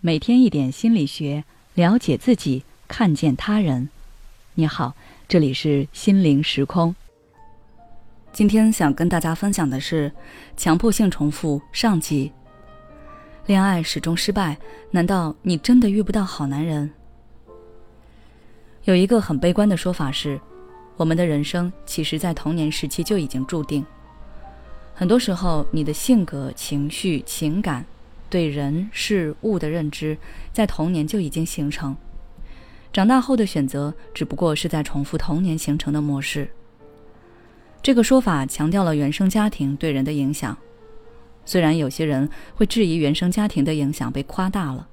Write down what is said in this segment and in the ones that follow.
每天一点心理学，了解自己，看见他人。你好，这里是心灵时空。今天想跟大家分享的是强迫性重复上集。恋爱始终失败，难道你真的遇不到好男人？有一个很悲观的说法是，我们的人生其实在童年时期就已经注定。很多时候，你的性格、情绪、情感，对人事物的认知，在童年就已经形成。长大后的选择，只不过是在重复童年形成的模式。这个说法强调了原生家庭对人的影响。虽然有些人会质疑原生家庭的影响被夸大了，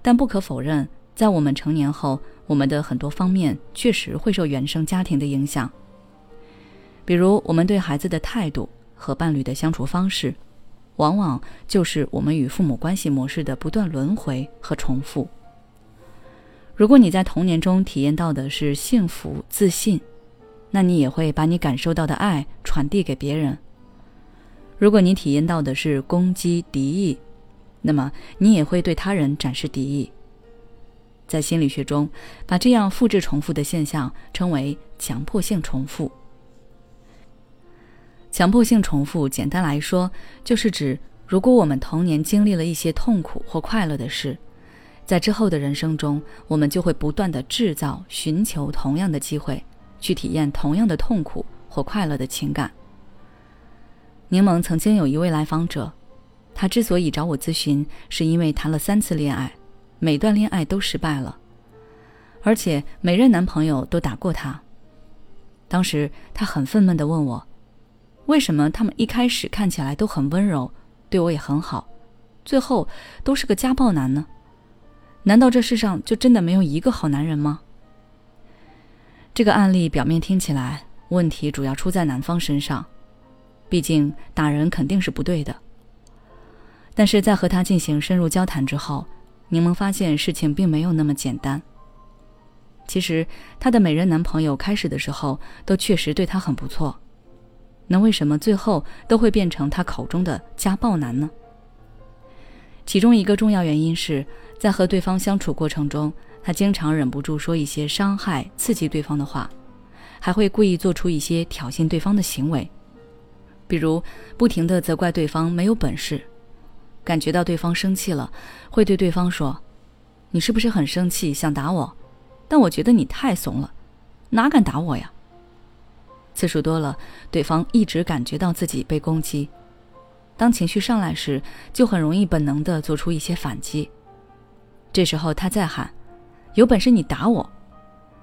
但不可否认，在我们成年后，我们的很多方面确实会受原生家庭的影响。比如，我们对孩子的态度。和伴侣的相处方式，往往就是我们与父母关系模式的不断轮回和重复。如果你在童年中体验到的是幸福、自信，那你也会把你感受到的爱传递给别人。如果你体验到的是攻击、敌意，那么你也会对他人展示敌意。在心理学中，把这样复制重复的现象称为强迫性重复。强迫性重复，简单来说，就是指如果我们童年经历了一些痛苦或快乐的事，在之后的人生中，我们就会不断的制造、寻求同样的机会，去体验同样的痛苦或快乐的情感。柠檬曾经有一位来访者，他之所以找我咨询，是因为谈了三次恋爱，每段恋爱都失败了，而且每任男朋友都打过他。当时他很愤懑的问我。为什么他们一开始看起来都很温柔，对我也很好，最后都是个家暴男呢？难道这世上就真的没有一个好男人吗？这个案例表面听起来问题主要出在男方身上，毕竟打人肯定是不对的。但是在和他进行深入交谈之后，柠檬发现事情并没有那么简单。其实她的每人男朋友开始的时候都确实对她很不错。那为什么最后都会变成他口中的家暴男呢？其中一个重要原因是在和对方相处过程中，他经常忍不住说一些伤害、刺激对方的话，还会故意做出一些挑衅对方的行为，比如不停地责怪对方没有本事，感觉到对方生气了，会对对方说：“你是不是很生气，想打我？但我觉得你太怂了，哪敢打我呀？”次数多了，对方一直感觉到自己被攻击。当情绪上来时，就很容易本能的做出一些反击。这时候他再喊：“有本事你打我！”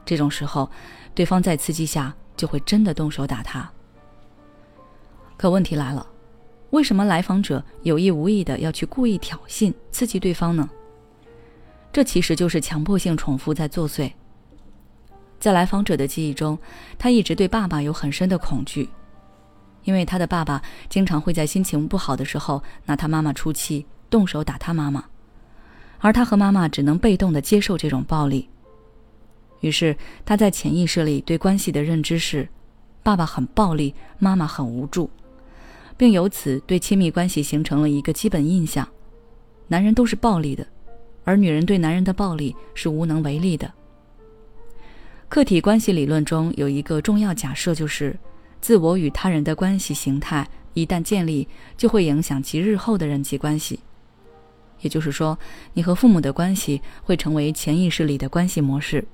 这种时候，对方在刺激下就会真的动手打他。可问题来了，为什么来访者有意无意的要去故意挑衅、刺激对方呢？这其实就是强迫性重复在作祟。在来访者的记忆中，他一直对爸爸有很深的恐惧，因为他的爸爸经常会在心情不好的时候拿他妈妈出气，动手打他妈妈，而他和妈妈只能被动的接受这种暴力。于是他在潜意识里对关系的认知是，爸爸很暴力，妈妈很无助，并由此对亲密关系形成了一个基本印象：男人都是暴力的，而女人对男人的暴力是无能为力的。客体关系理论中有一个重要假设，就是自我与他人的关系形态一旦建立，就会影响其日后的人际关系。也就是说，你和父母的关系会成为潜意识里的关系模式，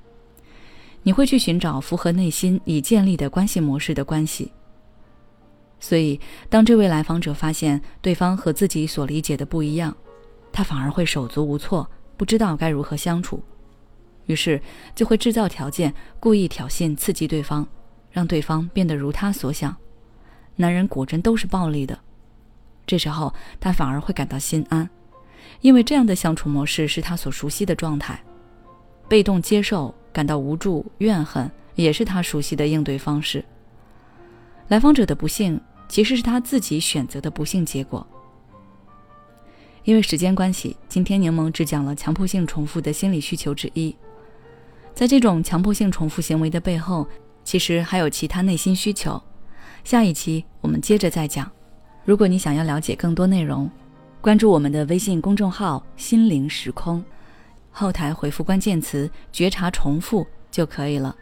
你会去寻找符合内心已建立的关系模式的关系。所以，当这位来访者发现对方和自己所理解的不一样，他反而会手足无措，不知道该如何相处。于是就会制造条件，故意挑衅、刺激对方，让对方变得如他所想。男人果真都是暴力的。这时候他反而会感到心安，因为这样的相处模式是他所熟悉的状态。被动接受、感到无助、怨恨，也是他熟悉的应对方式。来访者的不幸其实是他自己选择的不幸结果。因为时间关系，今天柠檬只讲了强迫性重复的心理需求之一。在这种强迫性重复行为的背后，其实还有其他内心需求。下一期我们接着再讲。如果你想要了解更多内容，关注我们的微信公众号“心灵时空”，后台回复关键词“觉察重复”就可以了。